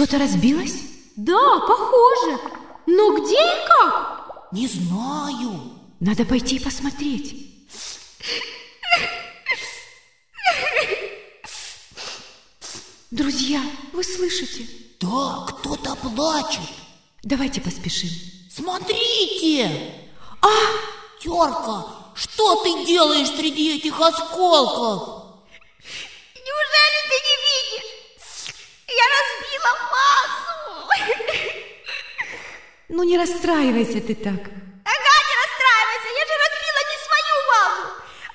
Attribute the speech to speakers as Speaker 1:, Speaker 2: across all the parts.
Speaker 1: Что-то разбилось?
Speaker 2: Да, похоже. Но где и как?
Speaker 3: Не знаю.
Speaker 1: Надо пойти и посмотреть. Друзья, вы слышите?
Speaker 3: Да, кто-то плачет.
Speaker 1: Давайте поспешим.
Speaker 3: Смотрите! А! Терка, что ты делаешь среди этих осколков?
Speaker 4: Неужели ты не видишь? Я разбила вазу.
Speaker 1: Ну не расстраивайся ты так.
Speaker 4: Ага, не расстраивайся, я же разбила не свою вазу,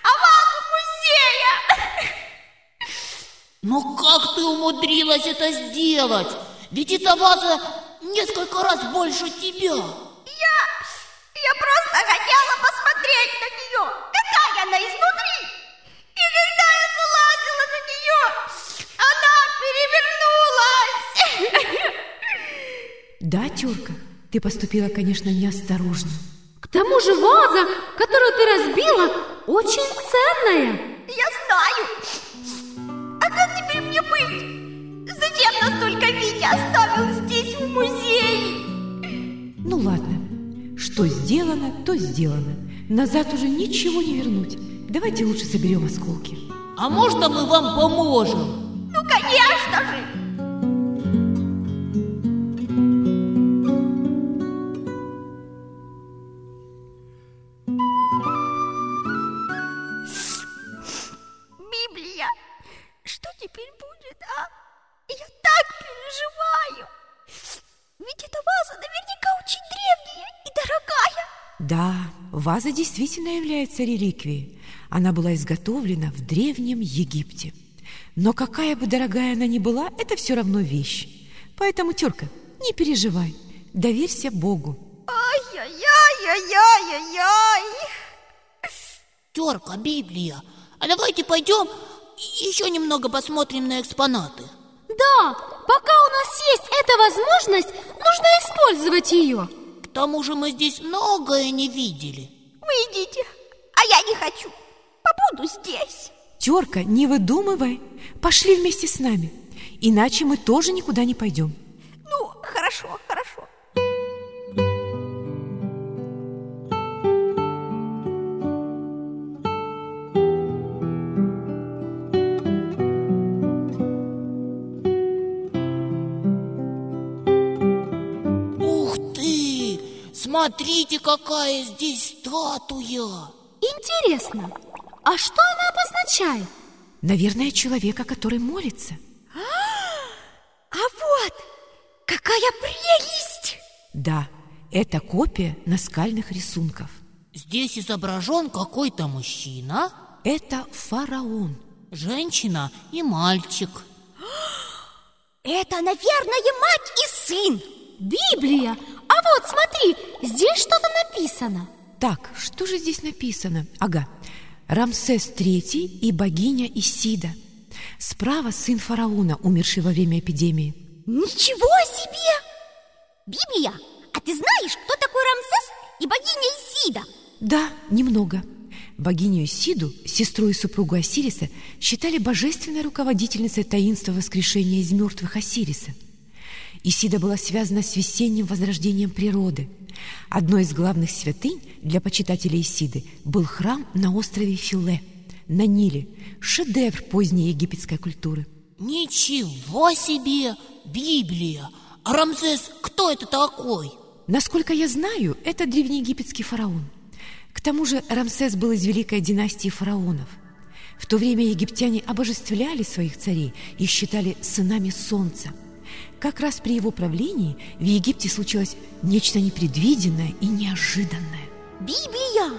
Speaker 4: а вазу музея.
Speaker 3: Но как ты умудрилась это сделать? Ведь эта ваза несколько раз больше тебя.
Speaker 4: Я, я просто хотела посмотреть на нее, какая она изнутри. И когда я залазила на нее, она перевернулась.
Speaker 1: Да, Терка, ты поступила, конечно, неосторожно.
Speaker 2: К тому же ваза, которую ты разбила, очень ценная.
Speaker 4: Я знаю. А как теперь мне быть? Зачем настолько Витя оставил здесь, в музее?
Speaker 1: Ну ладно, что сделано, то сделано. Назад уже ничего не вернуть. Давайте лучше соберем осколки.
Speaker 3: А можно мы вам поможем?
Speaker 1: Действительно является реликвией. Она была изготовлена в Древнем Египте. Но какая бы дорогая она ни была, это все равно вещь. Поэтому, Терка, не переживай, доверься Богу.
Speaker 4: Ай-яй-яй-яй-яй-яй.
Speaker 3: Терка, Библия, а давайте пойдем еще немного посмотрим на экспонаты.
Speaker 2: Да, пока у нас есть эта возможность, нужно использовать ее.
Speaker 3: К тому же мы здесь многое не видели.
Speaker 4: Вы идите, а я не хочу. Побуду здесь.
Speaker 1: Терка, не выдумывай, пошли вместе с нами. Иначе мы тоже никуда не пойдем.
Speaker 4: Ну, хорошо, хорошо.
Speaker 3: Смотрите, какая здесь статуя!
Speaker 2: Интересно, а что она обозначает?
Speaker 1: Наверное, человека, который молится.
Speaker 4: А вот, какая прелесть!
Speaker 1: Да, это копия наскальных рисунков.
Speaker 3: Здесь изображен какой-то мужчина,
Speaker 1: Это фараон.
Speaker 3: женщина и мальчик.
Speaker 4: Это, наверное, мать и сын.
Speaker 2: Библия. А вот смотри, здесь что-то написано.
Speaker 1: Так, что же здесь написано? Ага. Рамсес III и богиня Исида. Справа сын фараона, умерший во время эпидемии.
Speaker 4: Ничего себе! Библия, а ты знаешь, кто такой Рамсес и богиня Исида?
Speaker 1: Да, немного. Богиню Исиду, сестру и супругу Осириса, считали божественной руководительницей таинства воскрешения из мертвых Осириса. Исида была связана с весенним возрождением природы. Одной из главных святынь для почитателей Исиды был храм на острове Филе, на Ниле, шедевр поздней египетской культуры.
Speaker 3: Ничего себе! Библия! А Рамзес кто это такой?
Speaker 1: Насколько я знаю, это древнеегипетский фараон. К тому же Рамсес был из великой династии фараонов. В то время египтяне обожествляли своих царей и считали сынами солнца. Как раз при его правлении в Египте случилось нечто непредвиденное и неожиданное.
Speaker 4: Библия,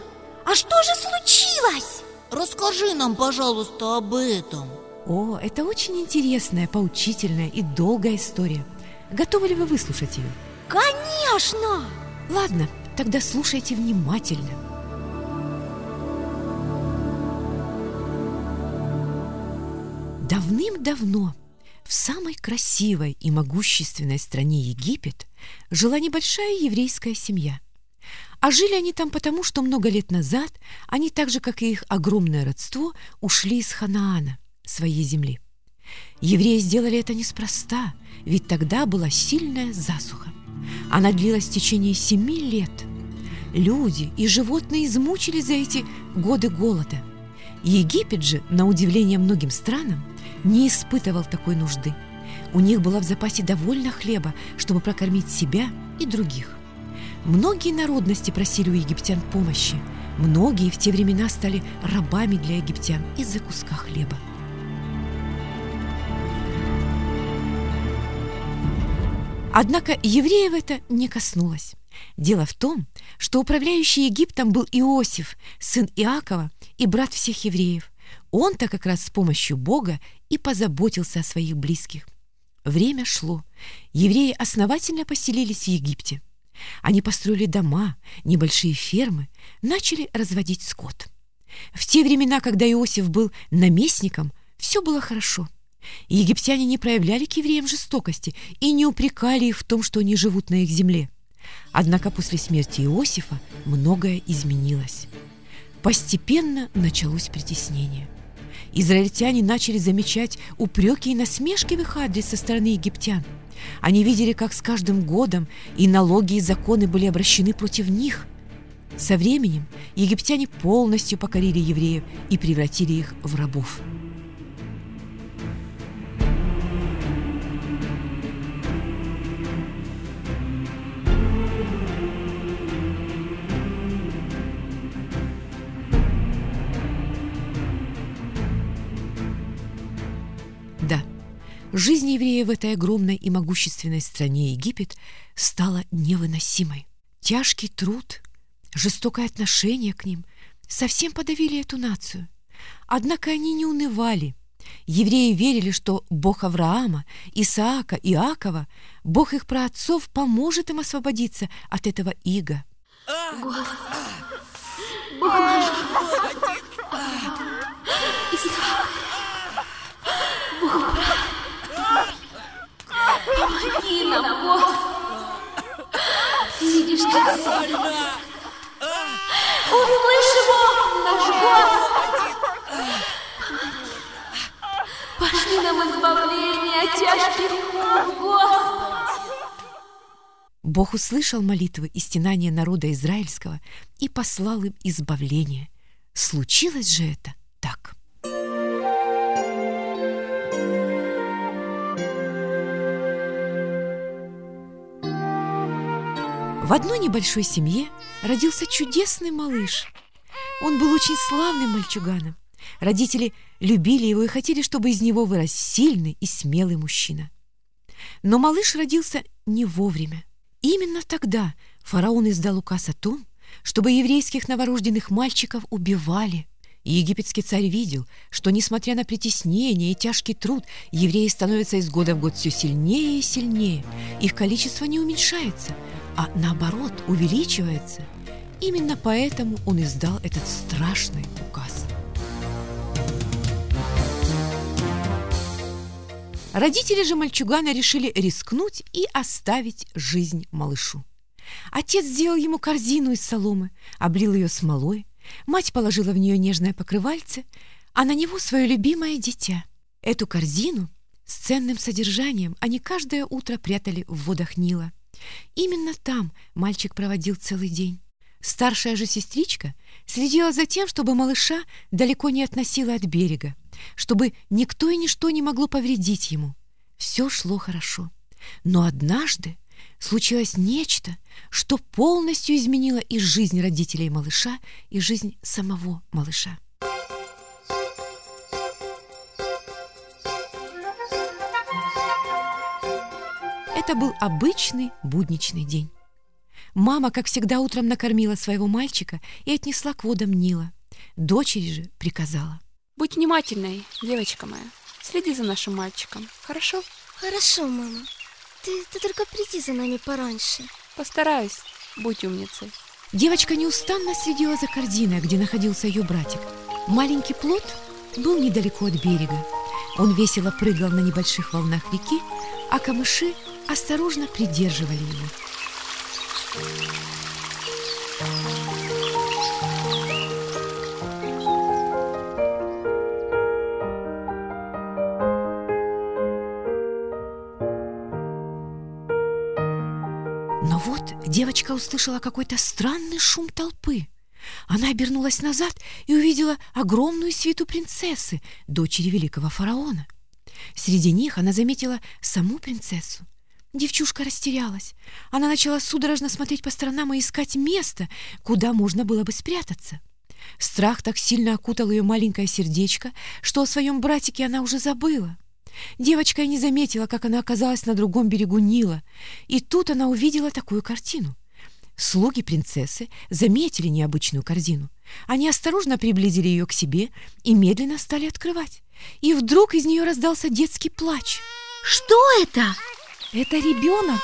Speaker 4: а что же случилось?
Speaker 3: Расскажи нам, пожалуйста, об этом.
Speaker 1: О, это очень интересная, поучительная и долгая история. Готовы ли вы выслушать ее?
Speaker 4: Конечно!
Speaker 1: Ладно, тогда слушайте внимательно. Давным-давно в самой красивой и могущественной стране Египет жила небольшая еврейская семья. А жили они там потому, что много лет назад они, так же, как и их огромное родство, ушли из Ханаана, своей земли. Евреи сделали это неспроста, ведь тогда была сильная засуха. Она длилась в течение семи лет. Люди и животные измучились за эти годы голода. Египет же, на удивление многим странам, не испытывал такой нужды. У них было в запасе довольно хлеба, чтобы прокормить себя и других. Многие народности просили у египтян помощи. Многие в те времена стали рабами для египтян из-за куска хлеба. Однако евреев это не коснулось. Дело в том, что управляющий Египтом был Иосиф, сын Иакова и брат всех евреев. Он-то как раз с помощью Бога и позаботился о своих близких. Время шло. Евреи основательно поселились в Египте. Они построили дома, небольшие фермы, начали разводить скот. В те времена, когда Иосиф был наместником, все было хорошо. Египтяне не проявляли к евреям жестокости и не упрекали их в том, что они живут на их земле. Однако после смерти Иосифа многое изменилось. Постепенно началось притеснение. Израильтяне начали замечать упреки и насмешки в их адрес со стороны египтян. Они видели, как с каждым годом и налоги, и законы были обращены против них. Со временем египтяне полностью покорили евреев и превратили их в рабов. Жизнь евреев в этой огромной и могущественной стране Египет стала невыносимой. Тяжкий труд, жестокое отношение к ним совсем подавили эту нацию. Однако они не унывали. Евреи верили, что Бог Авраама, Исаака, Иакова, Бог их праотцов поможет им освободиться от этого ига.
Speaker 2: Господи, Бог
Speaker 1: услышал молитвы и стенания народа израильского и послал им избавление. Случилось же это так. В одной небольшой семье родился чудесный малыш. Он был очень славным мальчуганом. Родители любили его и хотели, чтобы из него вырос сильный и смелый мужчина. Но малыш родился не вовремя. Именно тогда фараон издал указ о том, чтобы еврейских новорожденных мальчиков убивали. И египетский царь видел, что, несмотря на притеснение и тяжкий труд, евреи становятся из года в год все сильнее и сильнее. Их количество не уменьшается, а наоборот увеличивается. Именно поэтому он издал этот страшный указ. Родители же мальчугана решили рискнуть и оставить жизнь малышу. Отец сделал ему корзину из соломы, облил ее смолой, мать положила в нее нежное покрывальце, а на него свое любимое дитя. Эту корзину с ценным содержанием они каждое утро прятали в водах Нила. Именно там мальчик проводил целый день. Старшая же сестричка следила за тем, чтобы малыша далеко не относила от берега, чтобы никто и ничто не могло повредить ему. Все шло хорошо. Но однажды случилось нечто, что полностью изменило и жизнь родителей малыша, и жизнь самого малыша. Это был обычный будничный день. Мама, как всегда, утром накормила своего мальчика и отнесла к водам Нила. Дочери же приказала.
Speaker 5: Будь внимательной, девочка моя. Следи за нашим мальчиком, хорошо?
Speaker 4: Хорошо, мама. Ты, ты только приди за нами пораньше.
Speaker 5: Постараюсь. Будь умницей.
Speaker 1: Девочка неустанно следила за корзиной, где находился ее братик. Маленький плод был недалеко от берега. Он весело прыгал на небольших волнах реки, а камыши осторожно придерживали его. Девочка услышала какой-то странный шум толпы. Она обернулась назад и увидела огромную свиту принцессы, дочери великого фараона. Среди них она заметила саму принцессу. Девчушка растерялась. Она начала судорожно смотреть по сторонам и искать место, куда можно было бы спрятаться. Страх так сильно окутал ее маленькое сердечко, что о своем братике она уже забыла. Девочка и не заметила, как она оказалась на другом берегу Нила, и тут она увидела такую картину. Слуги принцессы заметили необычную корзину. Они осторожно приблизили ее к себе и медленно стали открывать. И вдруг из нее раздался детский плач.
Speaker 2: Что это?
Speaker 4: Это ребенок.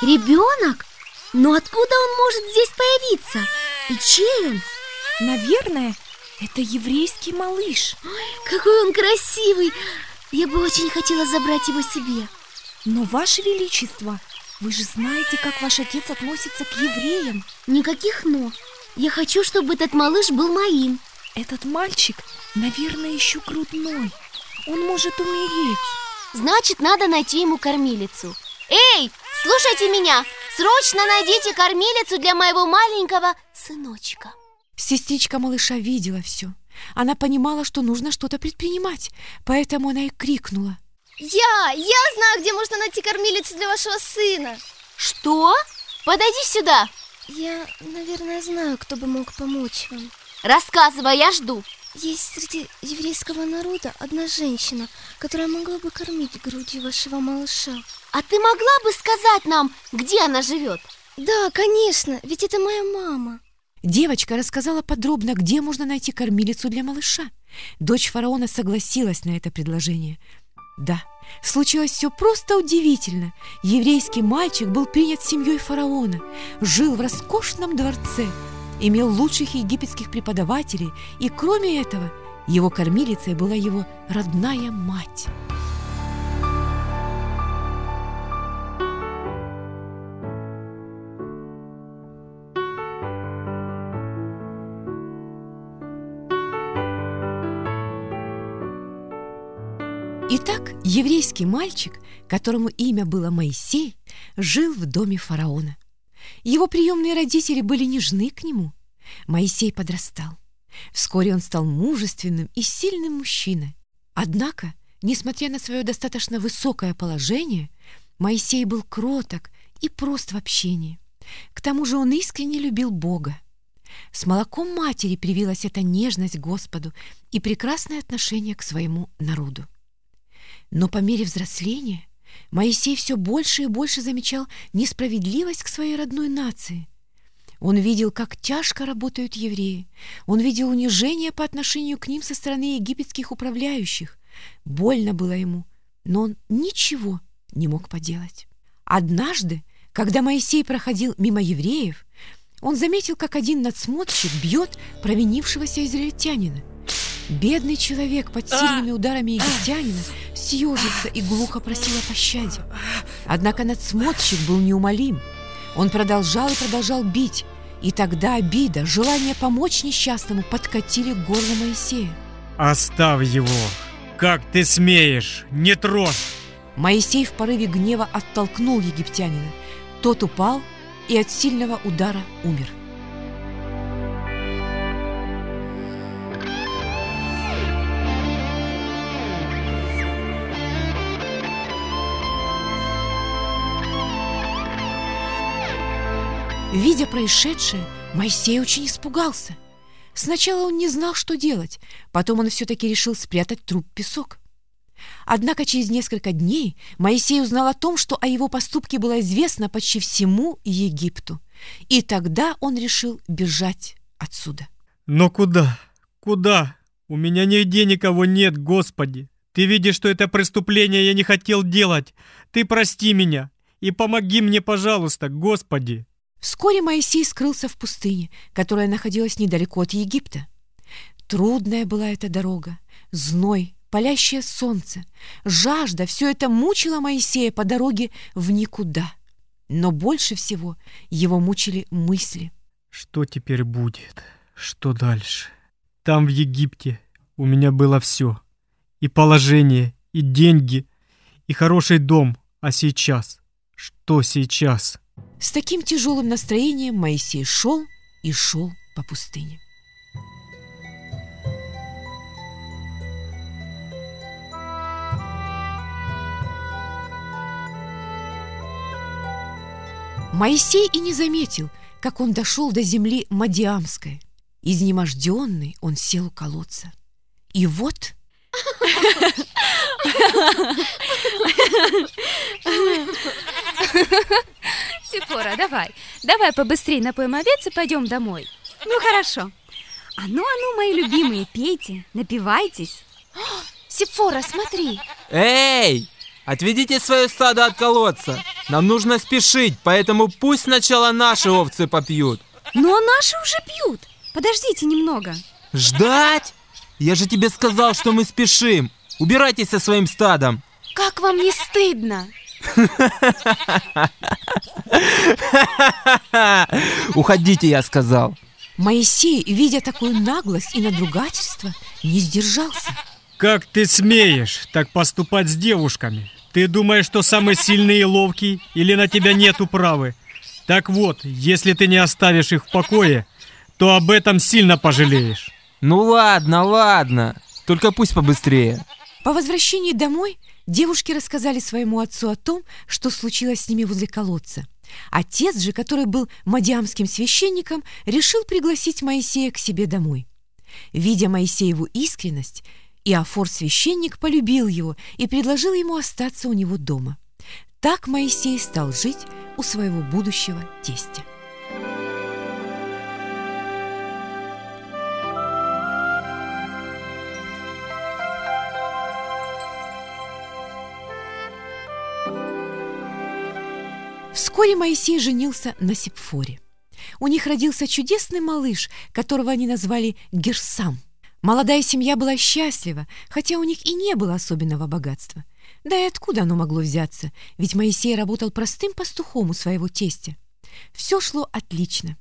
Speaker 2: Ребенок? Но откуда он может здесь появиться? И чей он?
Speaker 4: Наверное, это еврейский малыш.
Speaker 2: Ой, какой он красивый! Я бы очень хотела забрать его себе.
Speaker 4: Но, Ваше Величество, вы же знаете, как ваш отец относится к евреям.
Speaker 2: Никаких «но». Я хочу, чтобы этот малыш был моим.
Speaker 4: Этот мальчик, наверное, еще грудной. Он может умереть.
Speaker 2: Значит, надо найти ему кормилицу. Эй, слушайте меня! Срочно найдите кормилицу для моего маленького сыночка.
Speaker 1: Сестричка малыша видела все. Она понимала, что нужно что-то предпринимать, поэтому она и крикнула.
Speaker 6: Я! Я знаю, где можно найти кормилицу для вашего сына!
Speaker 2: Что? Подойди сюда!
Speaker 6: Я, наверное, знаю, кто бы мог помочь вам.
Speaker 2: Рассказывай, я жду.
Speaker 6: Есть среди еврейского народа одна женщина, которая могла бы кормить грудью вашего малыша.
Speaker 2: А ты могла бы сказать нам, где она живет?
Speaker 6: Да, конечно, ведь это моя мама.
Speaker 1: Девочка рассказала подробно, где можно найти кормилицу для малыша. Дочь фараона согласилась на это предложение. Да, случилось все просто удивительно. Еврейский мальчик был принят семьей фараона, жил в роскошном дворце, имел лучших египетских преподавателей, и кроме этого, его кормилицей была его родная мать. Итак, еврейский мальчик, которому имя было Моисей, жил в доме фараона. Его приемные родители были нежны к нему. Моисей подрастал. Вскоре он стал мужественным и сильным мужчиной. Однако, несмотря на свое достаточно высокое положение, Моисей был кроток и прост в общении. К тому же он искренне любил Бога. С молоком матери привилась эта нежность к Господу и прекрасное отношение к своему народу. Но по мере взросления Моисей все больше и больше замечал несправедливость к своей родной нации. Он видел, как тяжко работают евреи. Он видел унижение по отношению к ним со стороны египетских управляющих. Больно было ему, но он ничего не мог поделать. Однажды, когда Моисей проходил мимо евреев, он заметил, как один надсмотрщик бьет провинившегося израильтянина. Бедный человек под сильными ударами египтянина съежился и глухо просил о пощаде. Однако надсмотрщик был неумолим. Он продолжал и продолжал бить, и тогда обида, желание помочь несчастному подкатили к горлу Моисея.
Speaker 7: Оставь его! Как ты смеешь? Не трожь!
Speaker 1: Моисей в порыве гнева оттолкнул египтянина. Тот упал и от сильного удара умер. Видя происшедшее, Моисей очень испугался. Сначала он не знал, что делать, потом он все-таки решил спрятать труп в песок. Однако через несколько дней Моисей узнал о том, что о его поступке было известно почти всему Египту. И тогда он решил бежать отсюда.
Speaker 7: Но куда? Куда? У меня нигде никого нет, Господи. Ты видишь, что это преступление я не хотел делать. Ты прости меня и помоги мне, пожалуйста, Господи.
Speaker 1: Вскоре Моисей скрылся в пустыне, которая находилась недалеко от Египта. Трудная была эта дорога, зной, палящее солнце, жажда — все это мучило Моисея по дороге в никуда. Но больше всего его мучили мысли.
Speaker 7: Что теперь будет? Что дальше? Там, в Египте, у меня было все. И положение, и деньги, и хороший дом. А сейчас? Что сейчас?
Speaker 1: С таким тяжелым настроением Моисей шел и шел по пустыне. Моисей и не заметил, как он дошел до земли Мадиамской. Изнеможденный он сел у колодца. И вот...
Speaker 5: Сифора, давай, давай побыстрее напоим овец и пойдем домой.
Speaker 8: Ну хорошо. А ну, а ну, мои любимые, пейте, напивайтесь.
Speaker 2: Сифора, смотри.
Speaker 9: Эй! Отведите свое стадо от колодца. Нам нужно спешить, поэтому пусть сначала наши овцы попьют.
Speaker 8: Ну, а наши уже пьют. Подождите немного.
Speaker 9: Ждать? Я же тебе сказал, что мы спешим. Убирайтесь со своим стадом.
Speaker 2: Как вам не стыдно?
Speaker 9: Уходите, я сказал.
Speaker 1: Моисей, видя такую наглость и надругательство, не сдержался.
Speaker 7: Как ты смеешь так поступать с девушками? Ты думаешь, что самый сильный и ловкий, или на тебя нет управы? Так вот, если ты не оставишь их в покое, то об этом сильно пожалеешь.
Speaker 9: Ну ладно, ладно. Только пусть побыстрее.
Speaker 1: По возвращении домой девушки рассказали своему отцу о том, что случилось с ними возле колодца. Отец же, который был мадиамским священником, решил пригласить Моисея к себе домой. Видя Моисееву искренность, Иофор-священник полюбил его и предложил ему остаться у него дома. Так Моисей стал жить у своего будущего тестя. Вскоре Моисей женился на Сепфоре. У них родился чудесный малыш, которого они назвали Герсам. Молодая семья была счастлива, хотя у них и не было особенного богатства. Да и откуда оно могло взяться, ведь Моисей работал простым пастухом у своего тестя. Все шло отлично.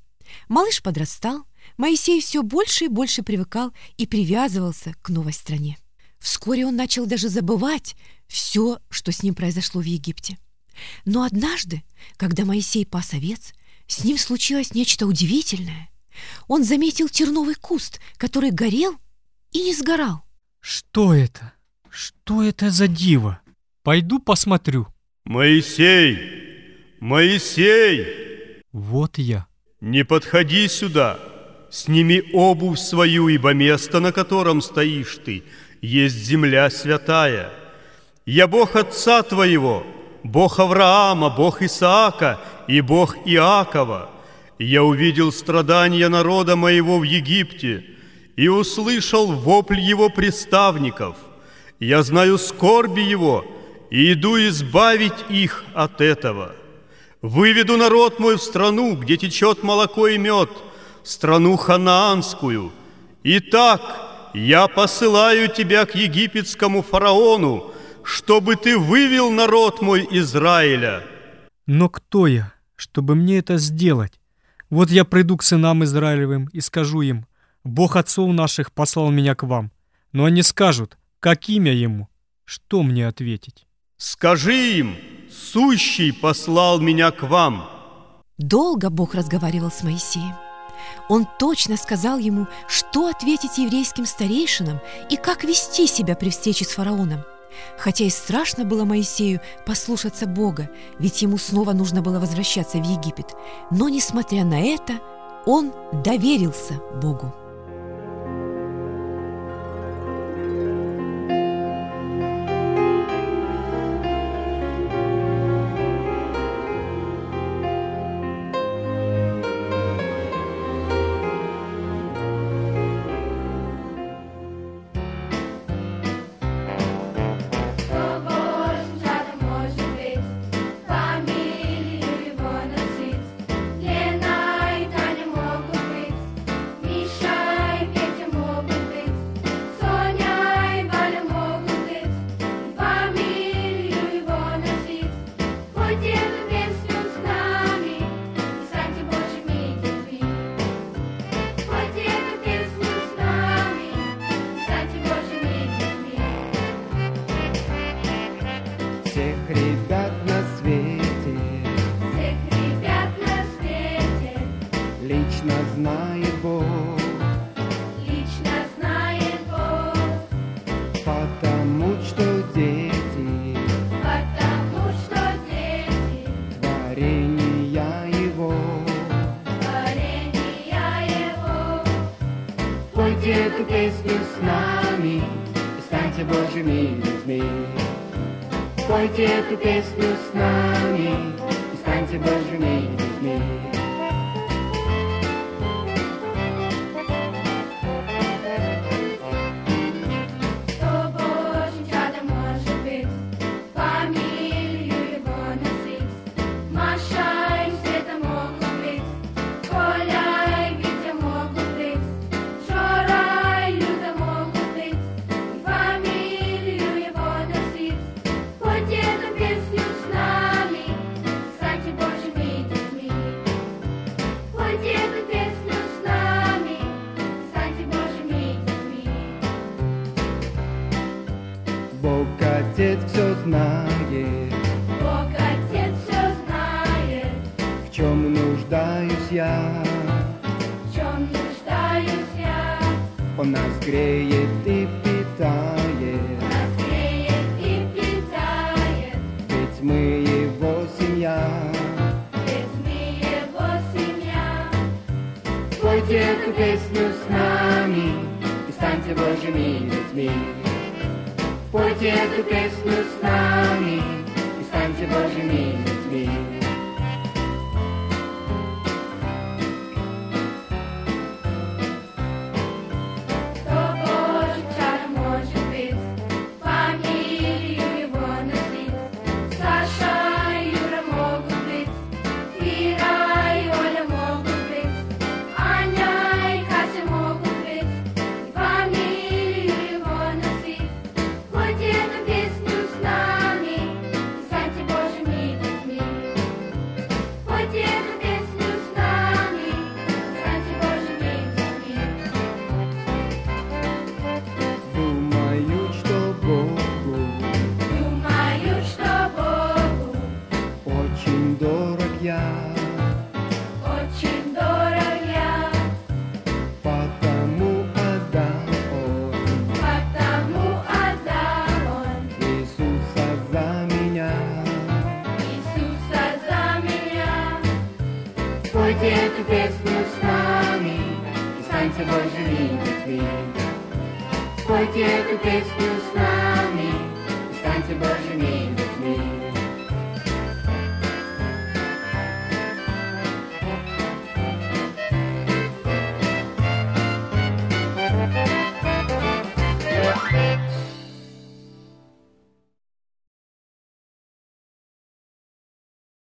Speaker 1: Малыш подрастал, Моисей все больше и больше привыкал и привязывался к новой стране. Вскоре он начал даже забывать все, что с ним произошло в Египте. Но однажды, когда Моисей пас овец, с ним случилось нечто удивительное. Он заметил терновый куст, который горел и не сгорал.
Speaker 7: Что это? Что это за диво? Пойду посмотрю.
Speaker 10: Моисей! Моисей!
Speaker 7: Вот я.
Speaker 10: Не подходи сюда. Сними обувь свою, ибо место, на котором стоишь ты, есть земля святая. Я Бог Отца твоего, Бог Авраама, Бог Исаака и Бог Иакова. Я увидел страдания народа моего в Египте и услышал вопль его приставников. Я знаю скорби его и иду избавить их от этого. Выведу народ мой в страну, где течет молоко и мед, страну ханаанскую. Итак, я посылаю тебя к египетскому фараону, чтобы ты вывел народ мой Израиля.
Speaker 7: Но кто я, чтобы мне это сделать? Вот я приду к сынам Израилевым и скажу им, Бог отцов наших послал меня к вам. Но они скажут, как имя ему? Что мне ответить?
Speaker 10: Скажи им, сущий послал меня к вам.
Speaker 1: Долго Бог разговаривал с Моисеем. Он точно сказал ему, что ответить еврейским старейшинам и как вести себя при встрече с фараоном. Хотя и страшно было Моисею послушаться Бога, ведь ему снова нужно было возвращаться в Египет. Но, несмотря на это, он доверился Богу.
Speaker 11: gdzie tu pieśnił z nami I stańcie Boże mili z nimi Pojdzie tu pieśnił z nami I stańcie
Speaker 12: Boże отец все знает.
Speaker 11: Бог отец все знает.
Speaker 12: В чем нуждаюсь я?
Speaker 11: В чем нуждаюсь я?
Speaker 12: Он нас греет kiedy
Speaker 11: Ty jest z
Speaker 12: nami i stańcie
Speaker 11: Boże mi. Christmas,
Speaker 12: Mommy. It's time to go to the tree. White dear, Christmas, Mommy. It's time to go to the